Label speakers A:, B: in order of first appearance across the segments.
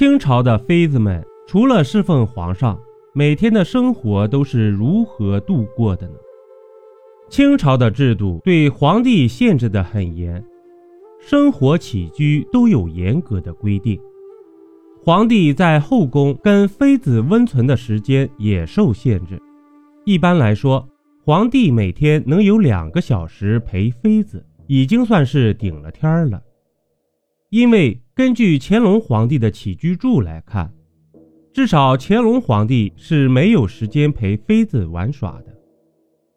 A: 清朝的妃子们除了侍奉皇上，每天的生活都是如何度过的呢？清朝的制度对皇帝限制得很严，生活起居都有严格的规定。皇帝在后宫跟妃子温存的时间也受限制。一般来说，皇帝每天能有两个小时陪妃子，已经算是顶了天了。因为根据乾隆皇帝的起居注来看，至少乾隆皇帝是没有时间陪妃子玩耍的。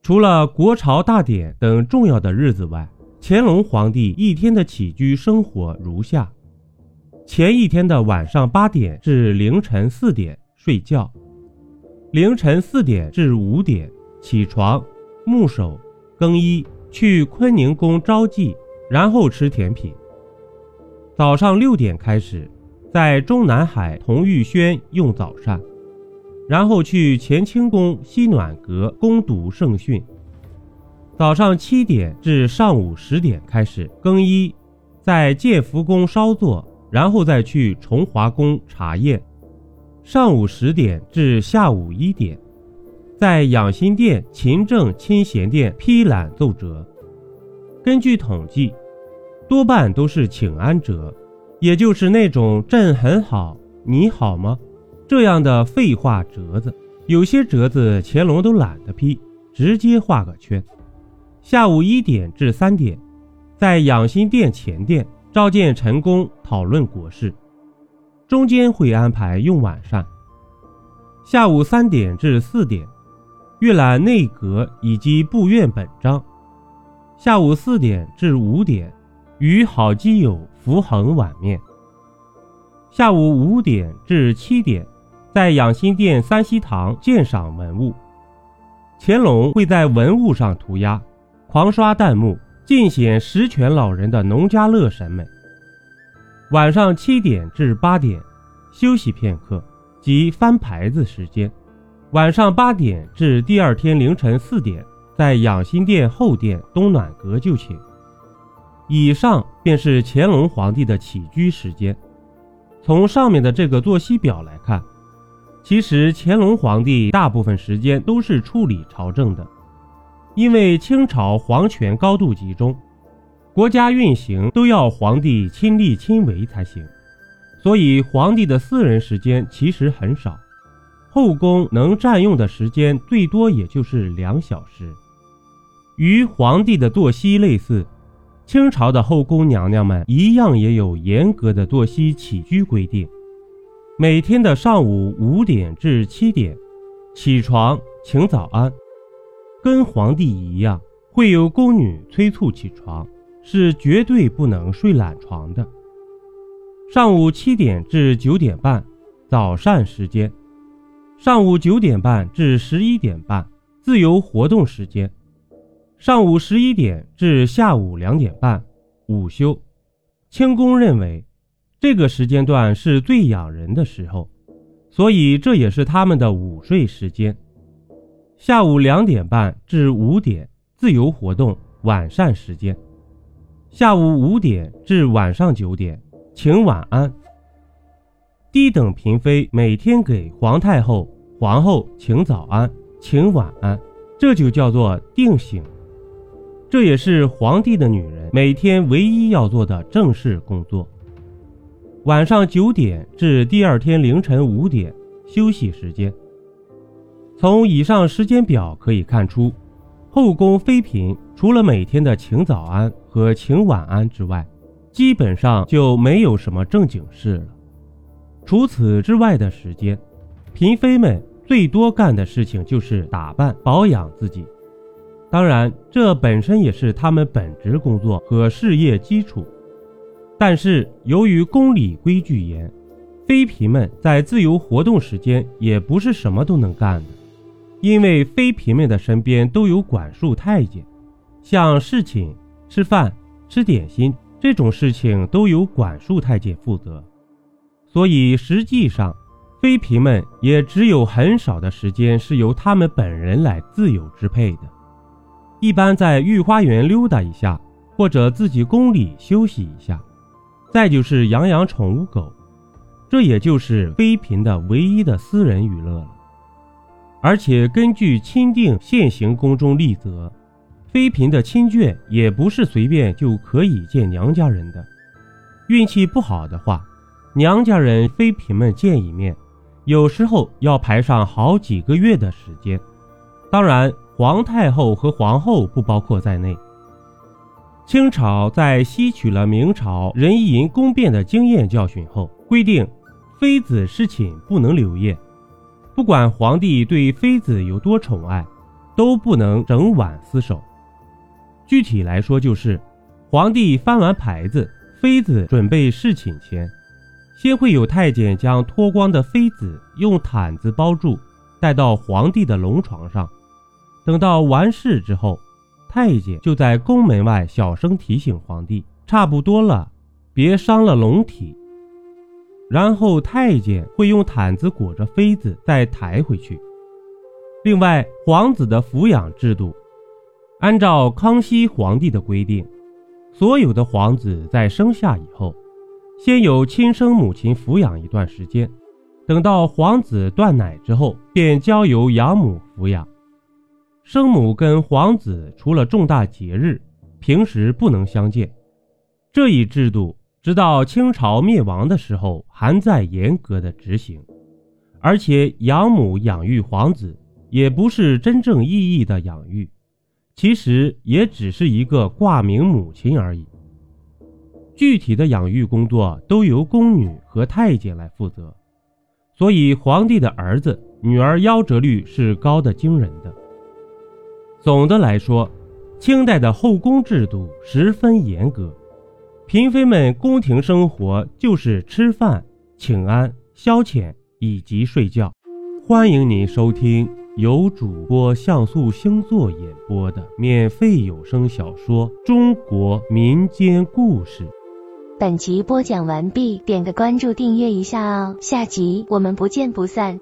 A: 除了国朝大典等重要的日子外，乾隆皇帝一天的起居生活如下。前一天的晚上八点至凌晨四点睡觉，凌晨四点至五点起床，沐手更衣，去坤宁宫招妓，然后吃甜品。早上六点开始，在中南海同玉轩用早膳，然后去乾清宫西暖阁攻读圣训。早上七点至上午十点开始更衣，在建福宫稍坐。然后再去崇华宫查验，上午十点至下午一点，在养心殿、勤政清闲殿批览奏折。根据统计，多半都是请安折，也就是那种“朕很好，你好吗”这样的废话折子。有些折子乾隆都懒得批，直接画个圈。下午一点至三点，在养心殿前殿。召见陈宫讨论国事，中间会安排用晚膳。下午三点至四点，阅览内阁以及部院本章。下午四点至五点，与好基友福恒碗面。下午五点至七点，在养心殿三希堂鉴赏文物。乾隆会在文物上涂鸦，狂刷弹幕。尽显十全老人的农家乐审美。晚上七点至八点休息片刻，即翻牌子时间。晚上八点至第二天凌晨四点，在养心殿后殿东暖阁就寝。以上便是乾隆皇帝的起居时间。从上面的这个作息表来看，其实乾隆皇帝大部分时间都是处理朝政的。因为清朝皇权高度集中，国家运行都要皇帝亲力亲为才行，所以皇帝的私人时间其实很少，后宫能占用的时间最多也就是两小时。与皇帝的作息类似，清朝的后宫娘娘们一样也有严格的作息起居规定，每天的上午五点至七点起床请早安。跟皇帝一样，会有宫女催促起床，是绝对不能睡懒床的。上午七点至九点半，早膳时间；上午九点半至十一点半，自由活动时间；上午十一点至下午两点半，午休。清宫认为，这个时间段是最养人的时候，所以这也是他们的午睡时间。下午两点半至五点自由活动晚膳时间，下午五点至晚上九点请晚安。低等嫔妃每天给皇太后、皇后请早安、请晚安，这就叫做定醒。这也是皇帝的女人每天唯一要做的正式工作。晚上九点至第二天凌晨五点休息时间。从以上时间表可以看出，后宫妃嫔除了每天的请早安和请晚安之外，基本上就没有什么正经事了。除此之外的时间，嫔妃们最多干的事情就是打扮保养自己。当然，这本身也是他们本职工作和事业基础。但是由于宫里规矩严，妃嫔们在自由活动时间也不是什么都能干的。因为妃嫔们的身边都有管束太监，像侍寝、吃饭、吃点心这种事情都由管束太监负责，所以实际上妃嫔们也只有很少的时间是由他们本人来自由支配的。一般在御花园溜达一下，或者自己宫里休息一下，再就是养养宠物狗。这也就是妃嫔的唯一的私人娱乐了。而且根据钦定现行宫中例则，妃嫔的亲眷也不是随便就可以见娘家人的。运气不好的话，娘家人妃嫔们见一面，有时候要排上好几个月的时间。当然，皇太后和皇后不包括在内。清朝在吸取了明朝人淫宫变的经验教训后，规定妃子侍寝不能留夜，不管皇帝对妃子有多宠爱，都不能整晚厮守。具体来说，就是皇帝翻完牌子。妃子准备侍寝前，先会有太监将脱光的妃子用毯子包住，带到皇帝的龙床上。等到完事之后，太监就在宫门外小声提醒皇帝：“差不多了，别伤了龙体。”然后太监会用毯子裹着妃子再抬回去。另外，皇子的抚养制度，按照康熙皇帝的规定。所有的皇子在生下以后，先由亲生母亲抚养一段时间，等到皇子断奶之后，便交由养母抚养。生母跟皇子除了重大节日，平时不能相见。这一制度直到清朝灭亡的时候还在严格的执行，而且养母养育皇子也不是真正意义的养育。其实也只是一个挂名母亲而已，具体的养育工作都由宫女和太监来负责，所以皇帝的儿子、女儿夭折率是高的惊人的。总的来说，清代的后宫制度十分严格，嫔妃们宫廷生活就是吃饭、请安、消遣以及睡觉。欢迎您收听。由主播像素星座演播的免费有声小说《中国民间故事》。
B: 本集播讲完毕，点个关注，订阅一下哦，下集我们不见不散。